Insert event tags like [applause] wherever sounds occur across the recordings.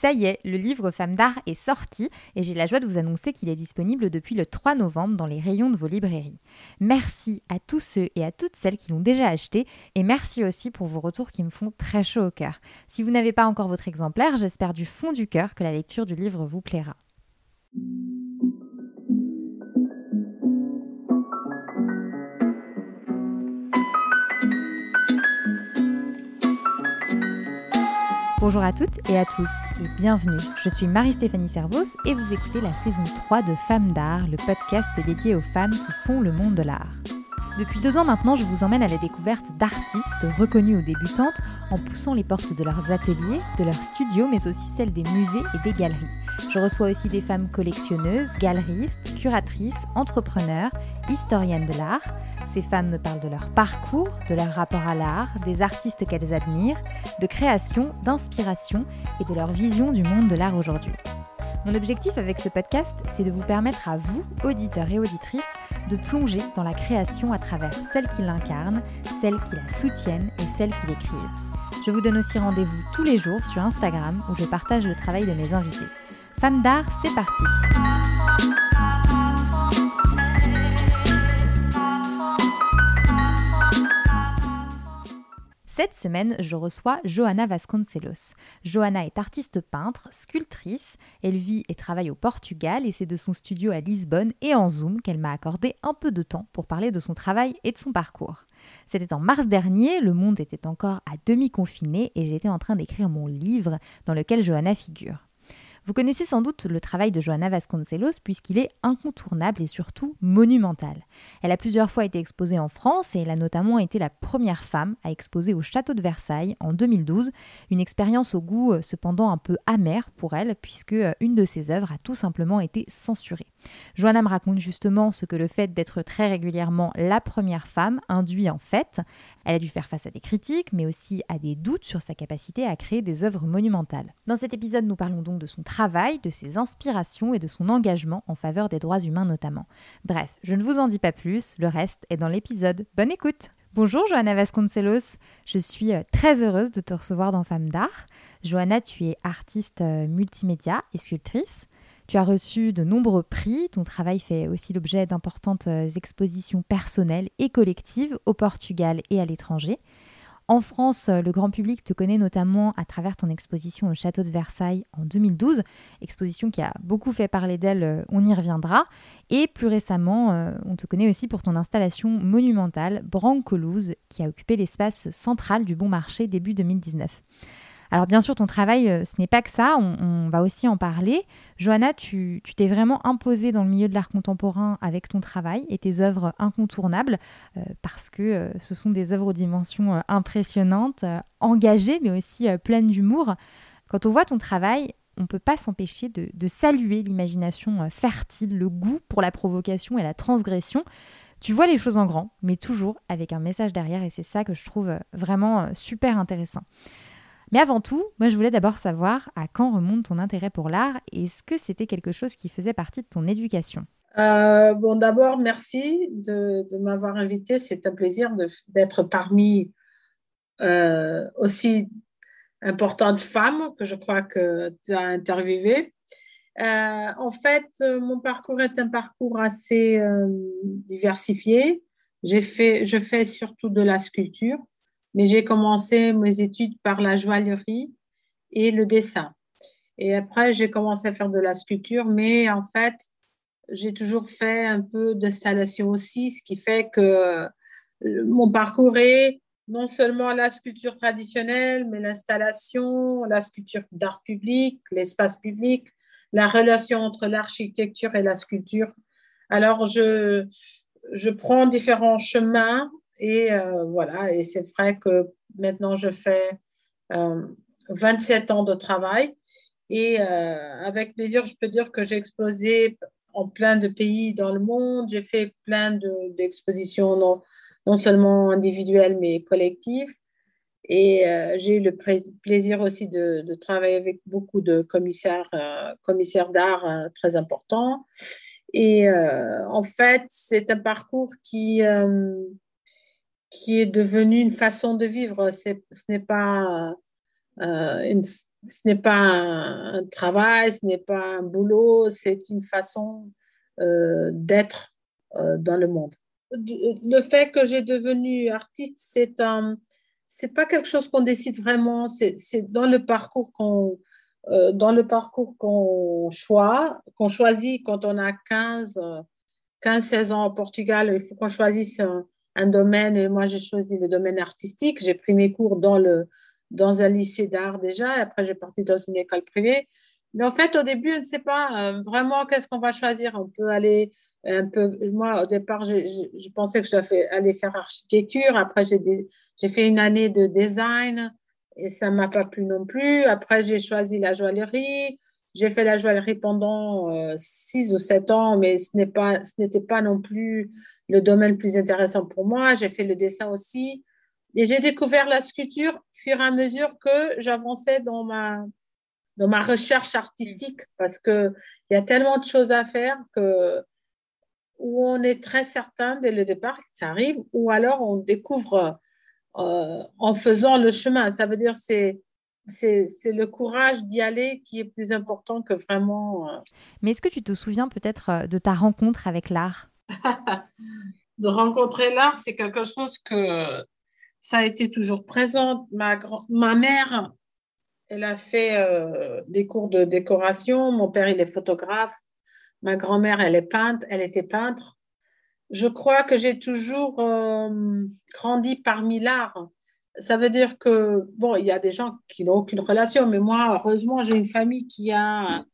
Ça y est, le livre Femmes d'art est sorti et j'ai la joie de vous annoncer qu'il est disponible depuis le 3 novembre dans les rayons de vos librairies. Merci à tous ceux et à toutes celles qui l'ont déjà acheté et merci aussi pour vos retours qui me font très chaud au cœur. Si vous n'avez pas encore votre exemplaire, j'espère du fond du cœur que la lecture du livre vous plaira. Bonjour à toutes et à tous et bienvenue. Je suis Marie-Stéphanie Servos et vous écoutez la saison 3 de Femmes d'art, le podcast dédié aux femmes qui font le monde de l'art. Depuis deux ans maintenant, je vous emmène à la découverte d'artistes reconnus ou débutantes en poussant les portes de leurs ateliers, de leurs studios, mais aussi celles des musées et des galeries. Je reçois aussi des femmes collectionneuses, galeristes, curatrices, entrepreneurs, historiennes de l'art. Ces femmes me parlent de leur parcours, de leur rapport à l'art, des artistes qu'elles admirent, de création, d'inspiration et de leur vision du monde de l'art aujourd'hui. Mon objectif avec ce podcast, c'est de vous permettre à vous, auditeurs et auditrices, de plonger dans la création à travers celles qui l'incarnent, celles qui la soutiennent et celles qui l'écrivent. Je vous donne aussi rendez-vous tous les jours sur Instagram où je partage le travail de mes invités. Femmes d'art, c'est parti Cette semaine, je reçois Johanna Vasconcelos. Johanna est artiste peintre, sculptrice. Elle vit et travaille au Portugal et c'est de son studio à Lisbonne et en Zoom qu'elle m'a accordé un peu de temps pour parler de son travail et de son parcours. C'était en mars dernier, le monde était encore à demi confiné et j'étais en train d'écrire mon livre dans lequel Johanna figure. Vous connaissez sans doute le travail de Johanna Vasconcelos puisqu'il est incontournable et surtout monumental. Elle a plusieurs fois été exposée en France et elle a notamment été la première femme à exposer au château de Versailles en 2012, une expérience au goût euh, cependant un peu amer pour elle puisque euh, une de ses œuvres a tout simplement été censurée. Johanna me raconte justement ce que le fait d'être très régulièrement la première femme induit en fait. Elle a dû faire face à des critiques, mais aussi à des doutes sur sa capacité à créer des œuvres monumentales. Dans cet épisode, nous parlons donc de son travail, de ses inspirations et de son engagement en faveur des droits humains notamment. Bref, je ne vous en dis pas plus, le reste est dans l'épisode. Bonne écoute Bonjour Johanna Vasconcelos, je suis euh, très heureuse de te recevoir dans Femmes d'Art. Johanna, tu es artiste euh, multimédia et sculptrice. Tu as reçu de nombreux prix. Ton travail fait aussi l'objet d'importantes euh, expositions personnelles et collectives au Portugal et à l'étranger. En France, euh, le grand public te connaît notamment à travers ton exposition au Château de Versailles en 2012, exposition qui a beaucoup fait parler d'elle, euh, on y reviendra. Et plus récemment, on te connaît aussi pour ton installation monumentale Brancolouse, qui a occupé l'espace central du Bon Marché début 2019. Alors bien sûr, ton travail, euh, ce n'est pas que ça, on, va aussi en parler. Johanna, tu t'es vraiment imposée dans le milieu de l'art contemporain avec ton travail et tes œuvres incontournables, euh, parce que euh, ce sont des œuvres aux dimensions impressionnantes, engagées, mais aussi pleines d'humour. Quand on voit ton travail, on ne peut pas s'empêcher de, de, saluer l'imagination fertile, le goût pour la provocation et la transgression. Tu vois les choses en grand, mais toujours avec un message derrière, et c'est ça que je trouve vraiment super intéressant. Mais avant tout, moi je voulais d'abord savoir à quand remonte ton intérêt pour l'art et est-ce que c'était quelque chose qui faisait partie de ton éducation? Euh, Bon, d'abord, merci de, m'avoir invité. C'est un plaisir d'être parmi euh, aussi importantes femmes que je crois que tu as interviewées. Euh, en fait, mon parcours est un parcours assez diversifié. Fait, je fais surtout de la sculpture. Mais j'ai commencé mes études par la joaillerie et le dessin. Et après, j'ai commencé à faire de la sculpture, mais en fait, j'ai toujours fait un peu d'installation aussi, ce qui fait que mon parcours est non seulement la sculpture traditionnelle, mais l'installation, la sculpture d'art public, l'espace public, la relation entre l'architecture et la sculpture. Alors, je, je prends différents chemins et euh, voilà, et c'est vrai que maintenant je fais 27 euh, ans de travail. Et euh, avec plaisir, je peux dire que j'ai exposé en plein de pays dans le monde. J'ai fait plein d'expositions, non, non, seulement individuelles, mais collectives. Et j'ai eu le plaisir aussi de, de, travailler avec beaucoup de commissaires, commissaires d'art très importants. Et en fait, c'est un parcours qui, qui est devenu une façon de vivre. ce n'est pas euh, une, ce n'est pas un, travail, ce n'est pas un boulot, c'est une façon euh, d'être euh, dans le monde. Le fait que j'ai devenu artiste, c'est un, c'est pas quelque chose qu'on décide vraiment, c'est dans le parcours qu'on dans le parcours qu'on choisit, qu'on choisit quand on a 15, 15, 16 ans au Portugal, il faut qu'on choisisse un, un domaine. Et moi, j'ai choisi le domaine artistique. J'ai pris mes cours dans, le, dans un lycée d'art déjà. Et après, j'ai parti dans une école privée. Mais en fait, au début, on ne sait pas euh, vraiment qu'est-ce qu'on va choisir? On peut aller un peu. Moi, au départ, je, je, pensais que j'allais faire architecture. Après, j'ai fait une année de design et ça ne m'a pas plu non plus. Après, j'ai choisi la joaillerie. J'ai fait la joaillerie pendant euh, six ou sept ans, mais ce n'était pas, pas non plus le domaine le plus intéressant pour moi. J'ai fait le dessin aussi. Et j'ai découvert la sculpture fur et à mesure que j'avançais dans ma, dans ma recherche artistique parce qu'il y a tellement de choses à faire que où on est très certain dès le départ que ça arrive, ou alors on découvre euh, en faisant le chemin. Ça veut dire c'est c'est le courage d'y aller qui est plus important que vraiment. Euh, Mais est-ce que tu te souviens peut-être euh, de ta rencontre avec l'art? De rencontrer l'art, c'est quelque chose que ça a été toujours présent. Ma, ma mère, elle a fait des cours de décoration. Mon père, il est photographe. Ma grand-mère, elle est peintre. Elle était peintre je crois que j'ai toujours euh, grandi parmi l'art. Ça veut dire que, bon, il y a des gens qui n'ont aucune relation, mais moi, heureusement, j'ai une famille qui a.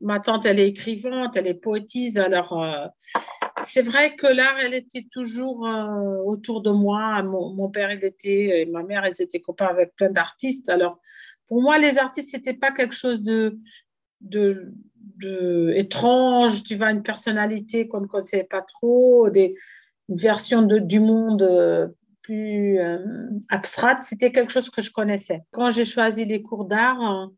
Ma tante, elle est écrivante, elle est poétise. Alors, euh, c'est vrai que l'art, elle était toujours euh, autour de moi. Mon, père, il était, et ma mère, elles étaient copains avec plein d'artistes. Alors, pour moi, les artistes, ce n'était pas quelque chose de, de, étrange, tu vois, une personnalité qu'on ne connaissait pas trop, des, une version de, du monde euh, plus euh, abstraite, c'était quelque chose que je connaissais. Quand j'ai choisi les cours d'art,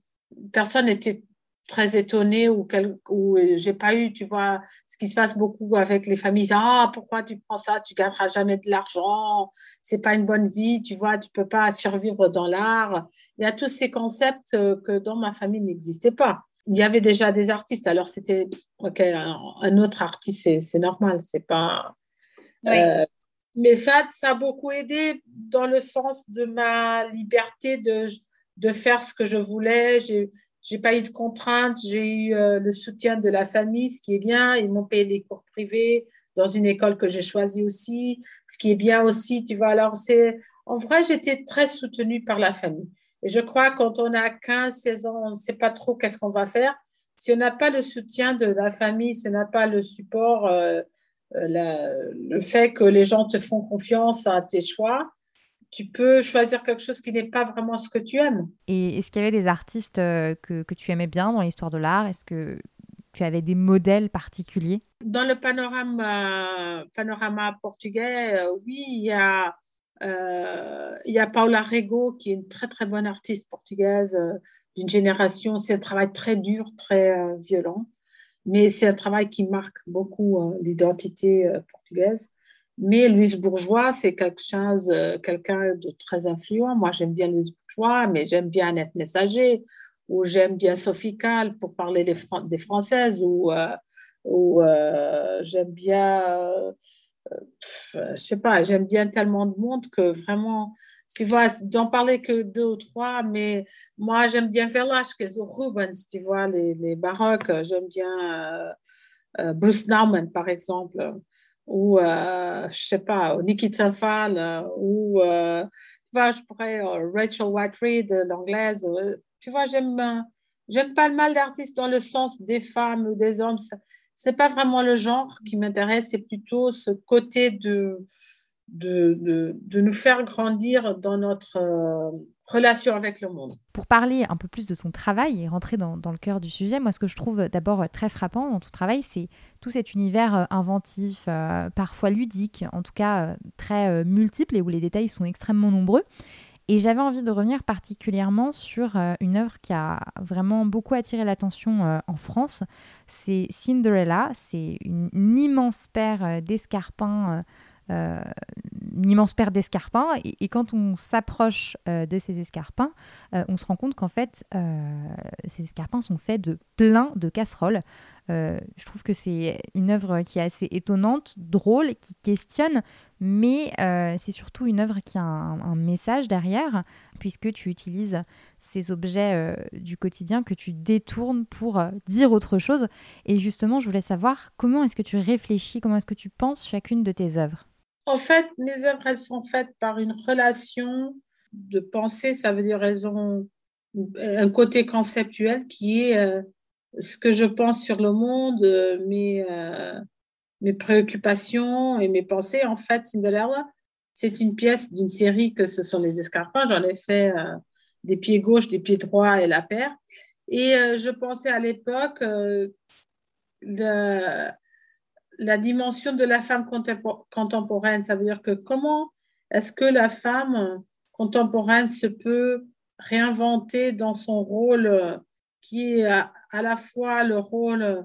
personne n'était très étonné ou, quel, ou j'ai pas eu, tu vois, ce qui se passe beaucoup avec les familles. Ah, pourquoi tu prends ça? Tu gagneras jamais de l'argent. C'est pas une bonne vie, tu vois, tu peux pas survivre dans l'art. Il y a tous ces concepts euh, que dans ma famille n'existaient pas il y avait déjà des artistes, alors c'était ok, un, autre artiste, c'est normal, c'est pas. Euh, mais ça, ça a beaucoup aidé dans le sens de ma liberté de, de faire ce que je voulais. J'ai j'ai pas eu de contraintes, j'ai eu euh, le soutien de la famille, ce qui est bien. Ils m'ont payé des cours privés dans une école que j'ai choisie aussi, ce qui est bien aussi. Tu vois, alors c'est en vrai, j'étais très soutenue par la famille. Et je crois que quand on a 15, 16 ans, on ne sait pas trop qu'est-ce qu'on va faire. Si on n'a pas le soutien de la famille, si on n'a pas le support, euh, euh, le fait que les gens te font confiance à tes choix, tu peux choisir quelque chose qui n'est pas vraiment ce que tu aimes. Et est-ce qu'il y avait des artistes euh, que, que tu aimais bien dans l'histoire de l'art? Est-ce que tu avais des modèles particuliers? Dans le panorama, panorama portugais, oui, il y a euh, il y a Paula Rego, qui est une très très bonne artiste portugaise euh, d'une génération. C'est un travail très dur, très euh, violent, mais c'est un travail qui marque beaucoup l'identité portugaise. Mais Louise Bourgeois, c'est quelque chose, quelqu'un de très influent. Moi, j'aime bien Louise Bourgeois, mais j'aime bien Annette Messager, ou j'aime bien Sophie pour parler des, Françaises, ou, ou j'aime bien je sais pas, j'aime bien tellement de monde que vraiment, tu vois, d'en parler que deux ou trois, mais moi, j'aime bien Velázquez ou Rubens, tu vois, les, baroques. J'aime bien euh, euh, Bruce Nauman, par exemple, ou, euh, je sais pas, Nikita Fall, ou, tu vois, je pourrais, Rachel White l'anglaise. Tu vois, j'aime, j'aime pas le mal d'artistes dans le sens des femmes ou des hommes c'est pas vraiment le genre qui m'intéresse, c'est plutôt ce côté de, de, de, nous faire grandir dans notre euh, relation avec le monde. Pour parler un peu plus de ton travail et rentrer dans, dans le cœur du sujet, moi ce que je trouve d'abord très frappant dans ton travail, c'est tout cet univers euh, inventif, euh, parfois ludique, en tout cas très multiple et où les détails sont extrêmement nombreux. Et j'avais envie de revenir particulièrement sur une œuvre qui a vraiment beaucoup attiré l'attention en France. C'est Cinderella. C'est une, immense paire euh, une immense paire d'escarpins. Et, quand on s'approche de ces escarpins, on se rend compte qu'en fait, ces escarpins sont faits de plein de casseroles. Euh, je trouve que c'est une œuvre qui est assez étonnante, drôle, qui questionne, mais euh, c'est surtout une œuvre qui a un, message derrière, puisque tu utilises ces objets euh, du quotidien que tu détournes pour dire autre chose. Et justement, je voulais savoir comment est-ce que tu réfléchis, comment est-ce que tu penses chacune de tes œuvres? En fait, mes œuvres, elles sont faites par une relation de pensée, ça veut dire elles ont un côté conceptuel qui est ce que je pense sur le monde, euh, mes, euh, mes préoccupations et mes pensées. En fait, Cinderella, c'est une pièce d'une série que ce sont les escarpins. J'en ai fait euh, des pieds gauches, des pieds droits et la paire. Et je pensais à l'époque la, la dimension de la femme contemporaine. Ça veut dire que comment est-ce que la femme contemporaine se peut réinventer dans son rôle qui est à, la fois le rôle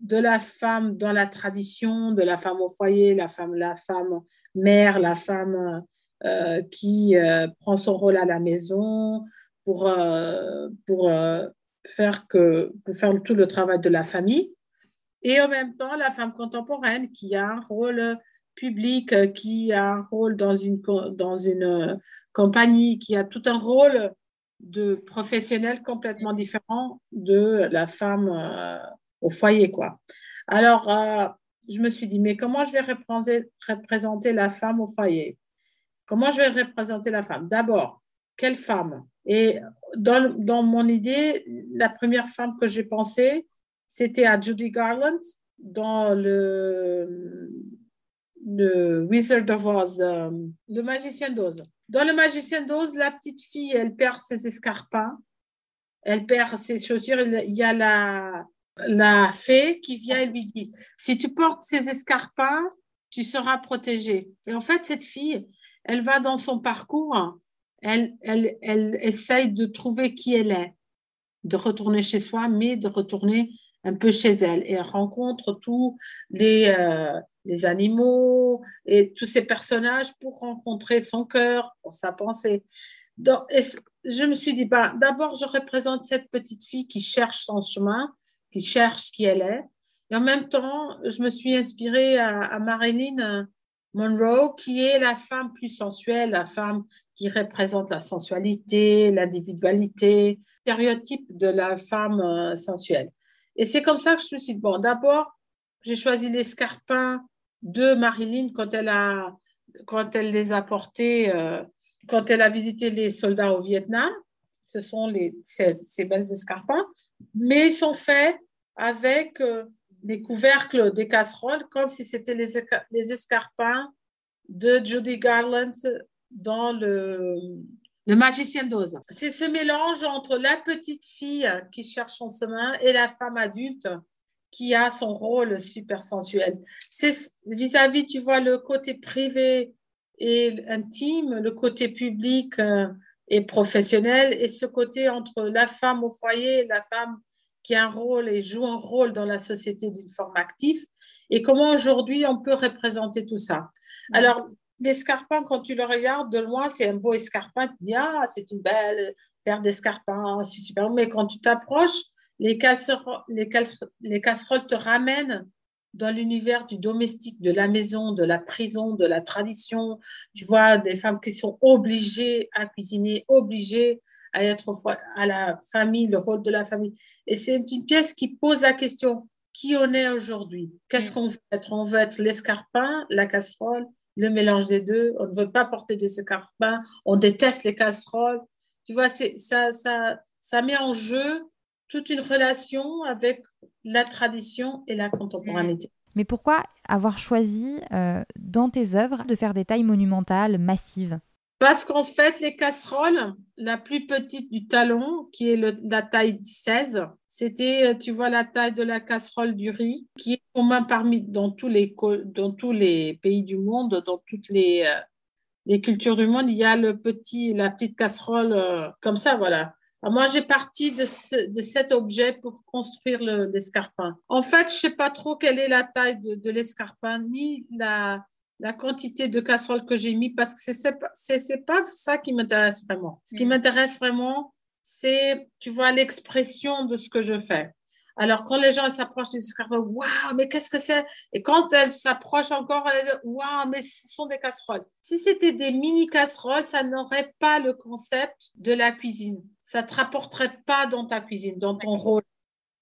de la femme dans la tradition, de la femme au foyer, la femme, la femme mère, la femme euh, qui euh, prend son rôle à la maison pour, euh, pour, faire que, pour faire tout le travail de la famille. Et en même temps, la femme contemporaine qui a un rôle public, qui a un rôle dans une, dans une compagnie, qui a tout un rôle de professionnels complètement différents de la femme euh, au foyer. Quoi. Alors, euh, je me suis dit, mais comment je vais représenter, la femme au foyer? Comment je vais représenter la femme? D'abord, quelle femme? Et dans, dans, mon idée, la première femme que j'ai pensée, c'était à Judy Garland dans le, le Wizard of Oz, euh, le magicien d'Oz. Dans le magicien d'Oz, la petite fille, elle perd ses escarpins, elle perd ses chaussures. Il y a la, la fée qui vient et lui dit, si tu portes ces escarpins, tu seras protégée. Et en fait, cette fille, elle va dans son parcours, elle, elle, elle essaye de trouver qui elle est, de retourner chez soi, mais de retourner un peu chez elle. Et elle rencontre tous les, euh, les animaux et tous ces personnages pour rencontrer son cœur, pour sa pensée. Donc, je me suis dit, bah, d'abord, je représente cette petite fille qui cherche son chemin, qui cherche qui elle est. Et en même temps, je me suis inspirée à, Marilyn Monroe, qui est la femme plus sensuelle, la femme qui représente la sensualité, l'individualité, stéréotype de la femme euh, sensuelle. Et c'est comme ça que je me suis dit, bon, d'abord, j'ai choisi l'escarpin de Marilyn quand elle, a, quand elle les a portés, euh, quand elle a visité les soldats au Vietnam. Ce sont ces, ces belles escarpins, mais ils sont faits avec euh, des couvercles des casseroles, comme si c'était les, les escarpins de Judy Garland dans le, le magicien d'Oz. C'est ce mélange entre la petite fille qui cherche son chemin et la femme adulte qui a son rôle super sensuel. C'est vis-à-vis, tu vois, le côté privé et intime, le côté public euh, et professionnel, et ce côté entre la femme au foyer, la femme qui a un rôle et joue un rôle dans la société d'une forme active, et comment aujourd'hui on peut représenter tout ça? Mm. Alors, l'escarpin, quand tu le regardes de loin, c'est un beau escarpin, tu dis, ah, c'est une belle paire d'escarpins, c'est super. Mais quand tu t'approches, les casseroles, les, casseroles te ramènent dans l'univers du domestique, de la maison, de la prison, de la tradition. Tu vois des femmes qui sont obligées à cuisiner, obligées à être à la famille, le rôle de la famille. Et c'est une pièce qui pose la question qui on est aujourd'hui? Qu'est-ce mm. qu'on veut être? On veut être l'escarpin, la casserole, le mélange des deux. On ne veut pas porter des escarpins. On déteste les casseroles. Tu vois, ça, ça, ça met en jeu toute une relation avec la tradition et la contemporanéité. Mais pourquoi avoir choisi euh, dans tes œuvres de faire des tailles monumentales, massives? Parce qu'en fait, les casseroles, la plus petite du talon, qui est la taille 16, c'était, euh, tu vois, la taille de la casserole du riz, qui est commun parmi dans tous les, dans tous les pays du monde, dans toutes les, euh, les cultures du monde. Il y a le petit, la petite casserole comme ça, voilà. Ah, moi, j'ai parti de, cet objet pour construire l'escarpin. en fait, je ne sais pas trop quelle est la taille de, l'escarpin, ni la, la quantité de casseroles que j'ai mis parce que c'est n'est pas ça qui m'intéresse vraiment. Ce qui Mm. m'intéresse vraiment, c'est, tu vois, l'expression de ce que je fais. Alors, quand les gens s'approchent des escargots, waouh, mais qu'est-ce que c'est? Et quand elles s'approchent encore, elles disent, waouh, mais ce sont des casseroles. Si c'était des mini casseroles, ça n'aurait pas le concept de la cuisine. Ça ne te rapporterait pas dans ta cuisine, dans ton rôle.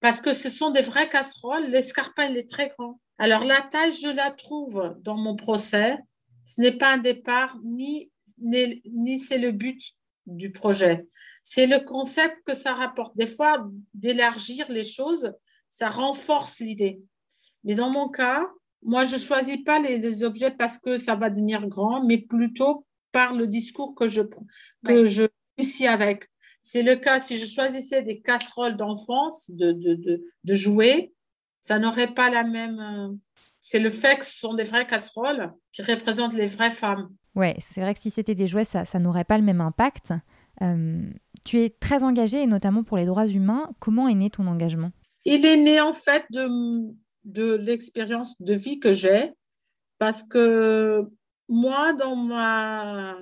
Parce que ce sont des vraies casseroles. L'escarpin, il est très grand. Alors, la taille, je la trouve dans mon procès. Ce n'est pas un départ, ni, ni, ni c'est le but du projet. C'est le concept que ça rapporte. Des fois, d'élargir les choses, ça renforce l'idée. Mais dans mon cas, moi, je ne choisis pas les, les, objets parce que ça va devenir grand, mais plutôt par le discours que je, que Ouais. je réussis avec. C'est le cas, si je choisissais des casseroles d'enfance, de, de, de, de jouets, ça n'aurait pas la même. euh, C'est le fait que ce sont des vraies casseroles qui représentent les vraies femmes. Ouais, c'est vrai que si c'était des jouets, ça, ça n'aurait pas le même impact. Euh, tu es très engagée, et notamment pour les droits humains. Comment est né ton engagement? Il est né en fait de, l'expérience de vie que j'ai, parce que moi, dans ma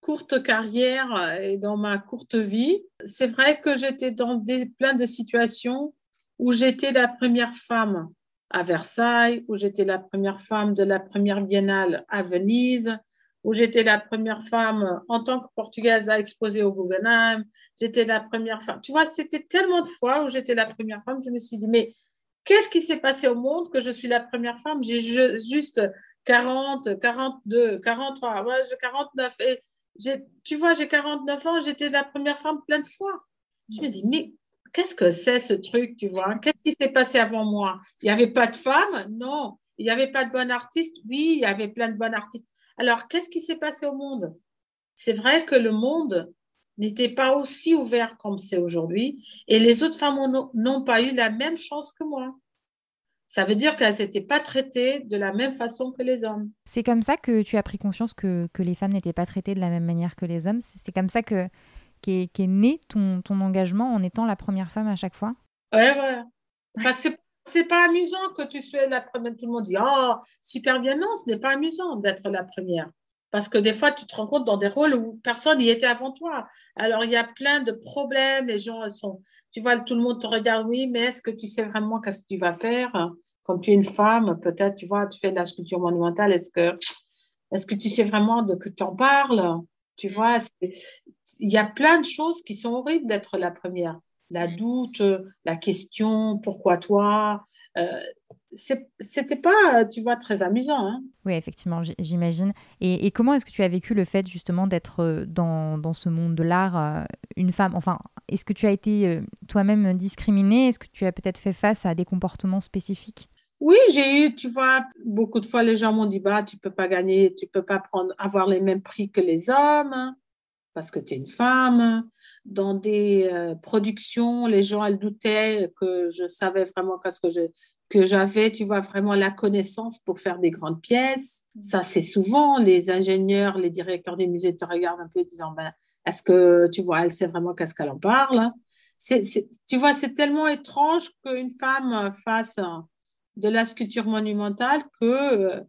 courte carrière et dans ma courte vie, c'est vrai que j'étais dans plein de situations où j'étais la première femme à Versailles, où j'étais la première femme de la première biennale à Venise, où j'étais la première femme en tant que portugaise à exposer au Guggenheim, j'étais la première femme. Tu vois, c'était tellement de fois où j'étais la première femme, je me suis dit, mais qu'est-ce qui s'est passé au monde que je suis la première femme? J'ai juste 40, 42, 43, ouais, j'ai 49. Et tu vois, j'ai 49 ans, j'étais la première femme plein de fois. Je me dis, mais qu'est-ce que c'est ce truc, tu vois? Qu'est-ce qui s'est passé avant moi? Il n'y avait pas de femmes Non. Il n'y avait pas de bonnes artistes Oui, il y avait plein de bonnes artistes. Alors, qu'est-ce qui s'est passé au monde? C'est vrai que le monde n'était pas aussi ouvert comme c'est aujourd'hui et les autres femmes n'ont pas eu la même chance que moi. Ça veut dire qu'elles n'étaient pas traitées de la même façon que les hommes. C'est comme ça que tu as pris conscience que, que les femmes n'étaient pas traitées de la même manière que les hommes? C'est comme ça que qu'est qu né ton, ton engagement en étant la première femme à chaque fois? Ouais, ouais. Parce que c'est pas amusant que tu sois la première. Tout le monde dit Oh, super bien. Non, ce n'est pas amusant d'être la première. Parce que des fois, tu te rends compte dans des rôles où personne n'y était avant toi. Alors, il y a plein de problèmes. Les gens, sont. Tu vois, tout le monde te regarde, oui, mais est-ce que tu sais vraiment qu'est-ce que tu vas faire? Comme tu es une femme, peut-être, tu vois, tu fais de la sculpture monumentale. Est-ce que, est-ce que tu sais vraiment de que tu en parles? Tu vois, il y a plein de choses qui sont horribles d'être la première la doute, la question, pourquoi toi euh, C'était pas, tu vois, très amusant. Hein oui, effectivement, j'imagine. Et, et, comment est-ce que tu as vécu le fait justement d'être dans, dans, ce monde de l'art euh, une femme? Enfin, est-ce que tu as été euh, toi-même discriminée? Est-ce que tu as peut-être fait face à des comportements spécifiques? Oui, j'ai eu, tu vois, beaucoup de fois les gens m'ont dit bah tu peux pas gagner, tu peux pas prendre avoir les mêmes prix que les hommes parce que tu es une femme. Dans des euh, productions, les gens, elles doutaient que je savais vraiment qu'est-ce que je, que j'avais, tu vois, vraiment la connaissance pour faire des grandes pièces. Ça, c'est souvent les ingénieurs, les directeurs des musées te regardent un peu en disant, ben, est-ce que, tu vois, elle sait vraiment qu'est-ce qu'elle en parle? C'est, c'est, Tu vois, c'est tellement étrange qu'une femme fasse de la sculpture monumentale que,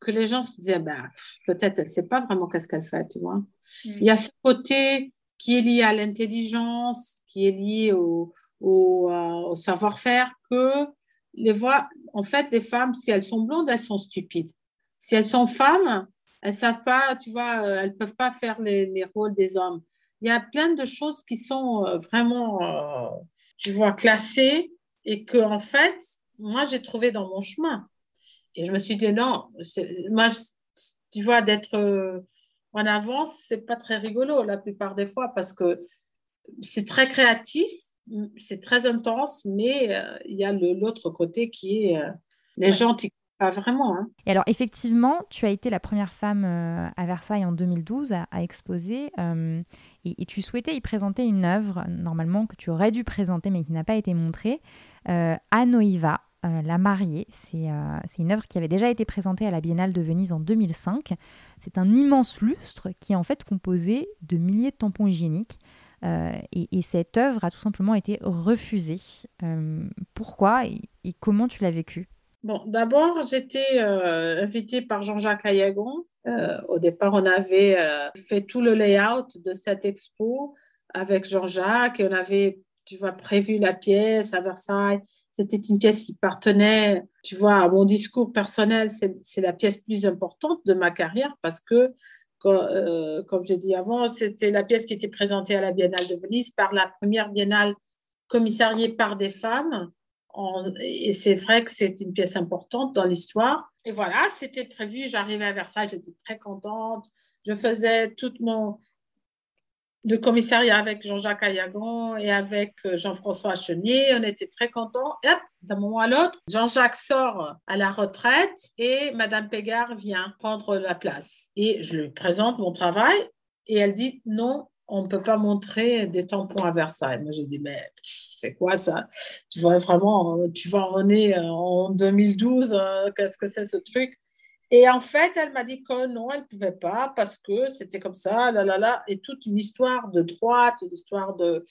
que les gens se disaient, ben, peut-être elle ne sait pas vraiment qu'est-ce qu'elle fait, tu vois. Il y a ce côté qui est lié à l'intelligence, qui est lié au, euh, au savoir-faire, que les voix, en fait, les femmes, si elles sont blondes, elles sont stupides. Si elles sont femmes, elles savent pas, tu vois, euh, elles peuvent pas faire les, les, rôles des hommes. Il y a plein de choses qui sont euh, vraiment, tu vois, classées et que, en fait, moi, j'ai trouvé dans mon chemin. Et je me suis dit, non, moi, tu vois, d'être en avance, c'est pas très rigolo la plupart des fois parce que c'est très créatif, c'est très intense, mais euh, il y a l'autre côté qui est euh, les ouais. gens t'y pas vraiment. Hein. Et alors effectivement, tu as été la première femme euh, à Versailles en 2012 à, à exposer et, et, tu souhaitais y présenter une œuvre normalement que tu aurais dû présenter mais qui n'a pas été montrée, à Noiva. Euh, la mariée, c'est euh, une œuvre qui avait déjà été présentée à la Biennale de Venise en 2005. C'est un immense lustre qui est en fait composé de milliers de tampons hygiéniques. Euh, et, et, cette œuvre a tout simplement été refusée. pourquoi et, comment tu l'as vécu Bon, d'abord, j'étais invitée par Jean-Jacques Ayagon. Au départ, on avait fait tout le layout de cette expo avec Jean-Jacques et on avait, tu vois, prévu la pièce à Versailles. C'était une pièce qui partenait, tu vois, à mon discours personnel. C'est la pièce plus importante de ma carrière parce que, comme j'ai dit avant, c'était la pièce qui était présentée à la Biennale de Venise par la première Biennale commissariée par des femmes et c'est vrai que c'est une pièce importante dans l'histoire. Et voilà, c'était prévu. J'arrivais à Versailles, j'étais très contente. Je faisais tout mon de commissariat avec Jean-Jacques Ayagon et avec euh, Jean-François Chenier. On était très contents. Hop, d'un moment à l'autre, Jean-Jacques sort à la retraite et Madame Pégard vient prendre la place. Et je lui présente mon travail et elle dit non, on ne peut pas montrer des tampons à Versailles. Moi, j'ai dit, mais c'est quoi ça? Tu vois vraiment, tu vas en est euh, en 2012, euh, qu'est-ce que c'est ce truc? Et en fait, elle m'a dit que non, elle ne pouvait pas parce que c'était comme ça, là, là, là, et toute une histoire de droite, une histoire de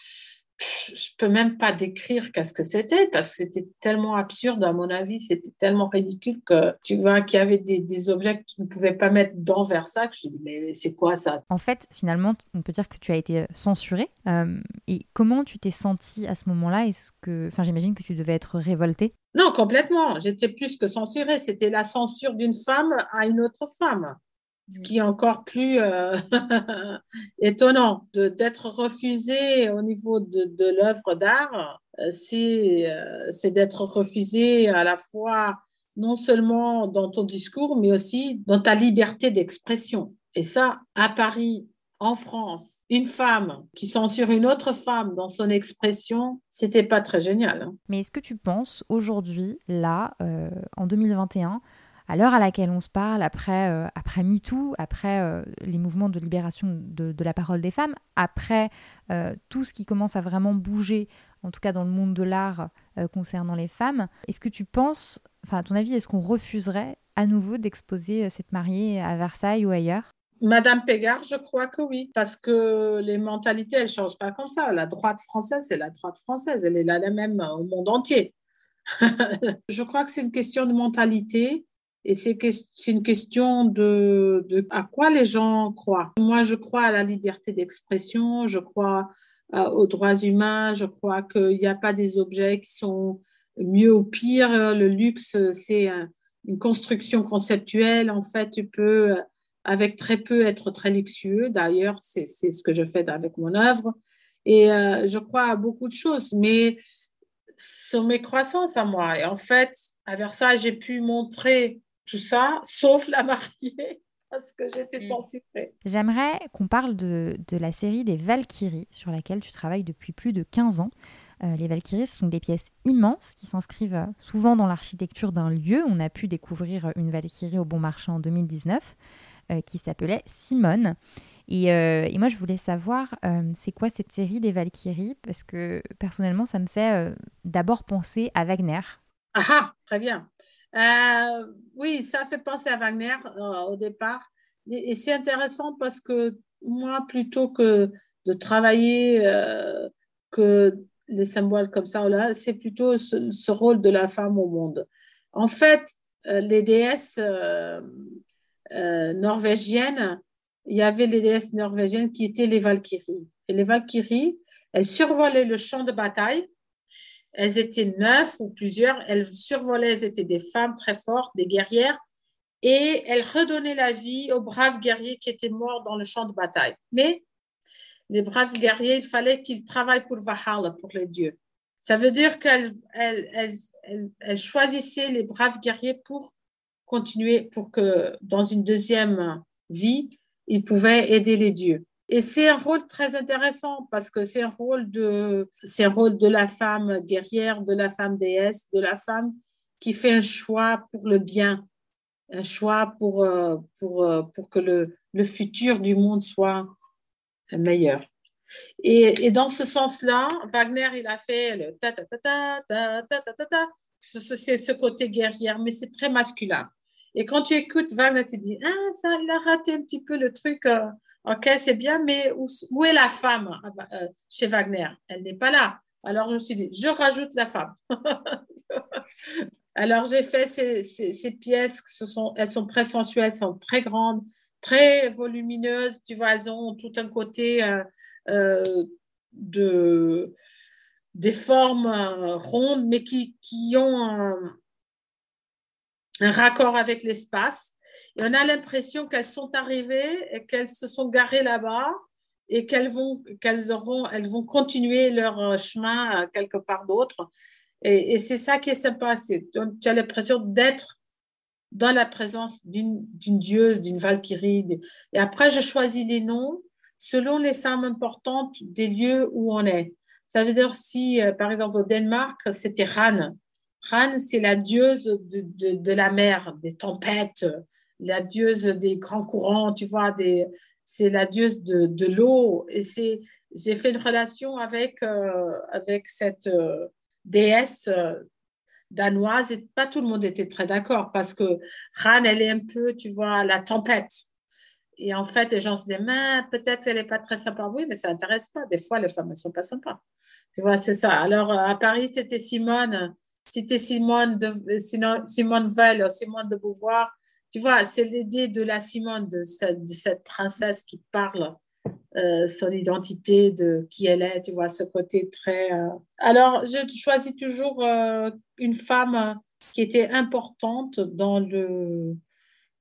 je peux même pas décrire qu'est-ce que c'était parce que c'était tellement absurde à mon avis, c'était tellement ridicule que tu vois qu'il y avait des, objets que tu ne pouvais pas mettre dans Versailles. Je me dis mais c'est quoi ça? En fait, finalement, on peut dire que tu as été censuré. Euh, et comment tu t'es senti à ce moment-là? Est-ce que, enfin, j'imagine que tu devais être révolté. Non, complètement. J'étais plus que censurée. C'était la censure d'une femme à une autre femme ce qui est encore plus euh, [laughs] étonnant d'être refusé au niveau de, de l'œuvre d'art, euh, euh, c'est d'être refusé à la fois non seulement dans ton discours, mais aussi dans ta liberté d'expression. Et ça, à Paris, en France, une femme qui censure une autre femme dans son expression, c'était pas très génial. Hein. Mais est-ce que tu penses aujourd'hui, là, en 2021, à l'heure à laquelle on se parle, après, euh, après MeToo, après euh, les mouvements de libération de, la parole des femmes, après euh, tout ce qui commence à vraiment bouger, en tout cas dans le monde de l'art concernant les femmes, est-ce que tu penses, enfin à ton avis, est-ce qu'on refuserait à nouveau d'exposer cette mariée à Versailles ou ailleurs? Madame Pégard, je crois que oui, parce que les mentalités, elles ne changent pas comme ça. La droite française, c'est la droite française, elle est là la même au monde entier. [laughs] je crois que c'est une question de mentalité et c'est une question de, à quoi les gens croient. Moi, je crois à la liberté d'expression, je crois euh, aux droits humains, je crois qu'il n'y a pas des objets qui sont mieux ou pire. Le luxe, c'est une construction conceptuelle. En fait, tu peux, avec très peu, être très luxueux. D'ailleurs, c'est ce que je fais avec mon œuvre. Et euh, je crois à beaucoup de choses, mais sur mes croissances à moi. Et en fait, à Versailles, j'ai pu montrer tout ça, sauf la mariée, [laughs] parce que j'étais mm. censurée. J'aimerais qu'on parle de, de, la série des Valkyries, sur laquelle tu travailles depuis plus de 15 ans. Euh, les Valkyries, ce sont des pièces immenses qui s'inscrivent euh, souvent dans l'architecture d'un lieu. On a pu découvrir une Valkyrie au Bon Marché en 2019 euh, qui s'appelait Simone. Et, et, moi, je voulais savoir, c'est quoi cette série des Valkyries? Parce que personnellement, ça me fait d'abord penser à Wagner. Ah, ah très bien. Euh, oui, ça fait penser à Wagner euh, au départ. Et, c'est intéressant parce que moi, plutôt que de travailler euh, que les symboles comme ça, c'est plutôt ce, rôle de la femme au monde. En fait, les déesses norvégiennes, il y avait les déesses norvégiennes qui étaient les Valkyries. Et les Valkyries, elles survolaient le champ de bataille elles étaient neuf ou plusieurs. Elles survolaient, elles étaient des femmes très fortes, des guerrières. Et elles redonnaient la vie aux braves guerriers qui étaient morts dans le champ de bataille. Mais les braves guerriers, il fallait qu'ils travaillent pour Valhalla, pour les dieux. Ça veut dire qu'elles choisissaient les braves guerriers pour continuer, pour que dans une deuxième vie, ils pouvaient aider les dieux. Et c'est un rôle très intéressant parce que c'est un rôle de, un rôle de la femme guerrière, de la femme déesse, de la femme qui fait un choix pour le bien, un choix pour, euh, pour, euh, pour que le, le futur du monde soit meilleur. Et, et dans ce sens-là, Wagner, il a fait le ta ta ta ta ta ta ta ta ta. C'est ce côté guerrière, mais c'est très masculin. Et quand tu écoutes Wagner, tu dis, ah, ça, il a raté un petit peu le truc. Euh, Ok, c'est bien, mais où, est la femme euh, chez Wagner? Elle n'est pas là. Alors je me suis dit, je rajoute la femme. [laughs] Alors, j'ai fait ces, pièces, ce sont, elles sont très sensuelles, elles sont très grandes, très volumineuses. Tu vois, elles ont tout un côté euh, euh, de, des formes rondes, mais qui, qui ont un, raccord avec l'espace. Et on a l'impression qu'elles sont arrivées et qu'elles se sont garées là-bas et qu'elles vont, elles vont continuer leur chemin quelque part d'autre. Et, c'est ça qui est sympa. tu as l'impression d'être dans la présence d'une dieuse, d'une valkyrie. Et après, je choisis les noms selon les femmes importantes des lieux où on est. Ça veut dire si, euh, par exemple, au Danemark, c'était Ran. Ran, c'est la dieuse de, de, de, la mer, des tempêtes, la dieuse des grands courants, tu vois, c'est la dieuse de, de l'eau. Et j'ai fait une relation avec, euh, avec cette, euh, déesse euh, danoise et pas tout le monde était très d'accord parce que Ran, elle est un peu, tu vois, la tempête. Et en fait, les gens se disaient, mais peut-être qu'elle n'est pas très sympa. Oui, mais ça n'intéresse pas. Des fois, les femmes ne sont pas sympas. Tu vois, c'est ça. Alors, à Paris, c'était Simone. C'était Simone, de, Simone Veil, Simone de Beauvoir. Tu vois, c'est l'idée de la Simone, de cette, princesse qui parle euh, son identité, de qui elle est, tu vois, ce côté très... Euh, alors, je choisis toujours euh, une femme qui était importante dans le,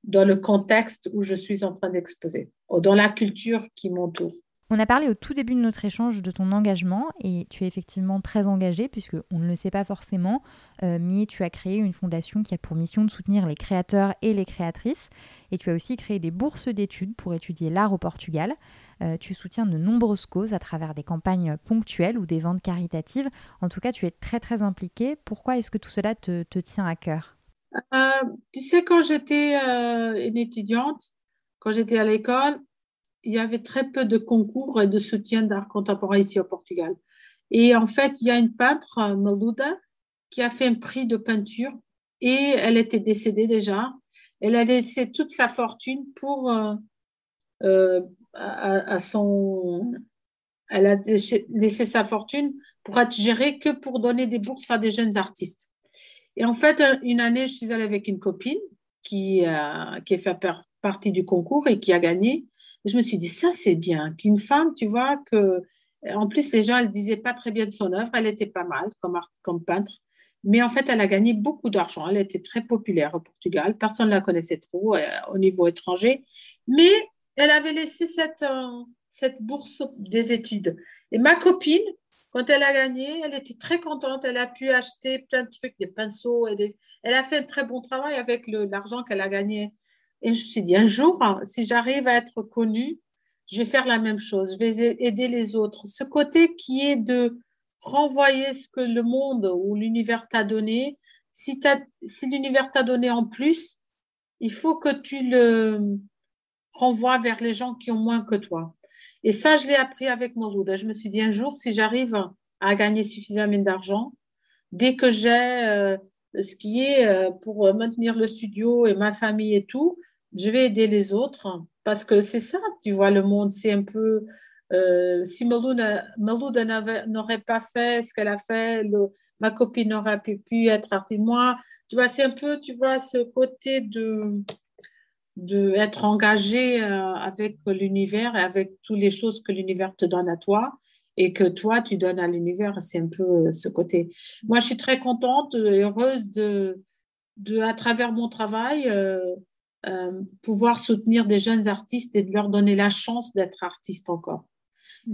dans le contexte où je suis en train d'exposer, dans la culture qui m'entoure. On a parlé au tout début de notre échange de ton engagement et tu es effectivement très engagé puisque on ne le sait pas forcément, mais tu as créé une fondation qui a pour mission de soutenir les créateurs et les créatrices et tu as aussi créé des bourses d'études pour étudier l'art au Portugal. Euh, tu soutiens de nombreuses causes à travers des campagnes ponctuelles ou des ventes caritatives. En tout cas, tu es très très impliqué. Pourquoi est-ce que tout cela te, tient à cœur? Euh, Tu sais, quand j'étais euh, une étudiante, quand j'étais à l'école, il y avait très peu de concours et de soutien d'art contemporain ici au Portugal. Et en fait, il y a une peintre, Maluda, qui a fait un prix de peinture et elle était décédée déjà. Elle a laissé toute sa fortune pour à, son. Elle a laissé sa fortune pour être gérée que pour donner des bourses à des jeunes artistes. Et en fait, une année, je suis allée avec une copine qui, qui a fait partie du concours et qui a gagné. Je me suis dit, ça, c'est bien qu'une femme, tu vois, que. En plus, les gens, elle disaient pas très bien de son œuvre. Elle était pas mal comme, comme peintre. Mais en fait, elle a gagné beaucoup d'argent. Elle était très populaire au Portugal. Personne ne la connaissait trop euh, au niveau étranger. Mais elle avait laissé cette, euh, cette bourse des études. Et ma copine, quand elle a gagné, elle était très contente. Elle a pu acheter plein de trucs, des pinceaux. Et Elle a fait un très bon travail avec l'argent qu'elle a gagné. Et je me suis dit, un jour, hein, si j'arrive à être connue, je vais faire la même chose. Je vais aider les autres. Ce côté qui est de renvoyer ce que le monde ou l'univers t'a donné. Si, si l'univers t'a donné en plus, il faut que tu le, renvoie vers les gens qui ont moins que toi. Et ça, je l'ai appris avec Mouloud. Je me suis dit un jour, si j'arrive à gagner suffisamment d'argent, dès que j'ai euh, ce qui est euh, pour maintenir le studio et ma famille et tout, je vais aider les autres parce que c'est ça, tu vois, le monde, c'est un peu. Euh, si Mouloud n'aurait pas fait ce qu'elle a fait, ma copine n'aurait pu, pu être artiste. Moi, tu vois, c'est un peu, tu vois, ce côté de d'être engagé euh, avec l'univers et avec toutes les choses que l'univers te donne à toi et que toi, tu donnes à l'univers. C'est un peu euh, ce côté. Moi, je suis très contente et heureuse de, de, à travers mon travail, euh, pouvoir soutenir des jeunes artistes et de leur donner la chance d'être artistes encore.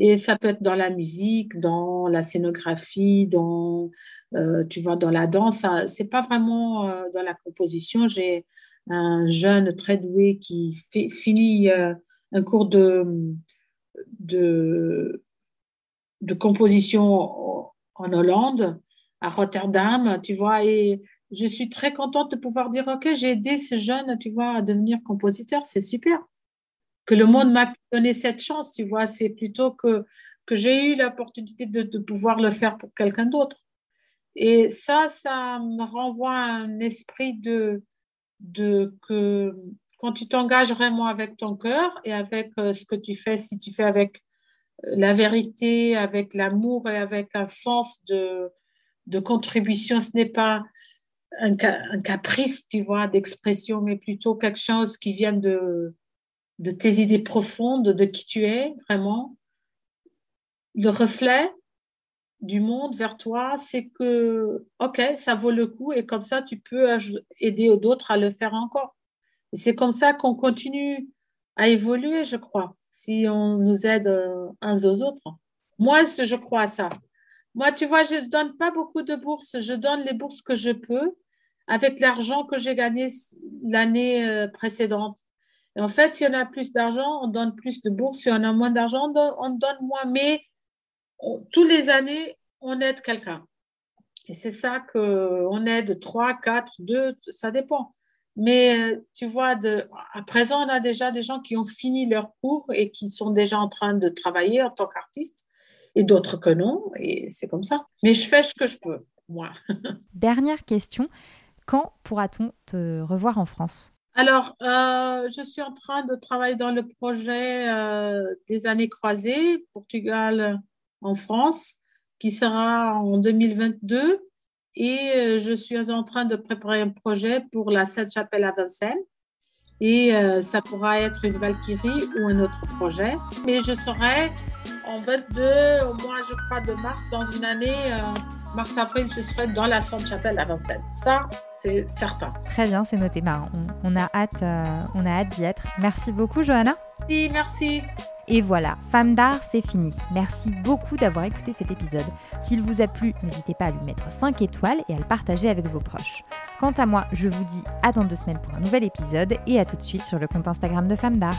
Et ça peut être dans la musique, dans la scénographie, dans, tu vois, dans la danse. C'est pas vraiment dans la composition. J'ai un jeune très doué qui fait, finit euh, un cours de, de, de composition en Hollande, à Rotterdam, tu vois, et je suis très contente de pouvoir dire, OK, j'ai aidé ce jeune, tu vois, à devenir compositeur, c'est super. Que le monde m'a donné cette chance, tu vois, c'est plutôt que, que j'ai eu l'opportunité de, de pouvoir le faire pour quelqu'un d'autre. Et ça, ça me renvoie à un esprit de, de que quand tu t'engages vraiment avec ton cœur et avec euh, ce que tu fais, si tu fais avec euh, la vérité, avec l'amour et avec un sens de, de contribution, ce n'est pas un, caprice, tu vois, d'expression, mais plutôt quelque chose qui vient de, de tes idées profondes, de qui tu es vraiment. Le reflet du monde vers toi, c'est que, OK, ça vaut le coup et comme ça, tu peux aider d'autres à le faire encore. Et c'est comme ça qu'on continue à évoluer, je crois, si on nous aide euh, uns aux autres. Moi, je crois à ça. Moi, tu vois, je ne donne pas beaucoup de bourses. Je donne les bourses que je peux avec l'argent que j'ai gagné l'année euh, précédente. En fait, si on a plus d'argent, on donne plus de bourses. Si on a moins d'argent, on, donne moins. Mais tous les années, on aide quelqu'un. Et c'est ça qu'on aide 3, 4, 2, ça dépend. Mais euh, tu vois, à présent, on a déjà des gens qui ont fini leur cours et qui sont déjà en train de travailler en tant qu'artistes et d'autres que non. Et c'est comme ça. Mais je fais ce que je peux, moi. [laughs] Dernière question. Quand pourra-t-on te revoir en France? Alors, euh, je suis en train de travailler dans le projet euh, des années croisées, Portugal en France, qui sera en 2022. Et euh, je suis en train de préparer un projet pour la Sainte-Chapelle à Vincennes. Et ça pourra être une Valkyrie ou un autre projet. Mais je serai en 22, au mois, je crois, de mars, dans une année, euh, mars-avril, je serai dans la Sainte-Chapelle à Vincennes. Ça, c'est certain. Très bien, c'est noté. Bah, on, a hâte, euh, on a hâte d'y être. Merci beaucoup, Johanna. Oui, merci. Et voilà, Femme d'art, c'est fini. Merci beaucoup d'avoir écouté cet épisode. S'il vous a plu, n'hésitez pas à lui mettre 5 étoiles et à le partager avec vos proches. Quant à moi, je vous dis à dans deux semaines pour un nouvel épisode et à tout de suite sur le compte Instagram de Femme d'art.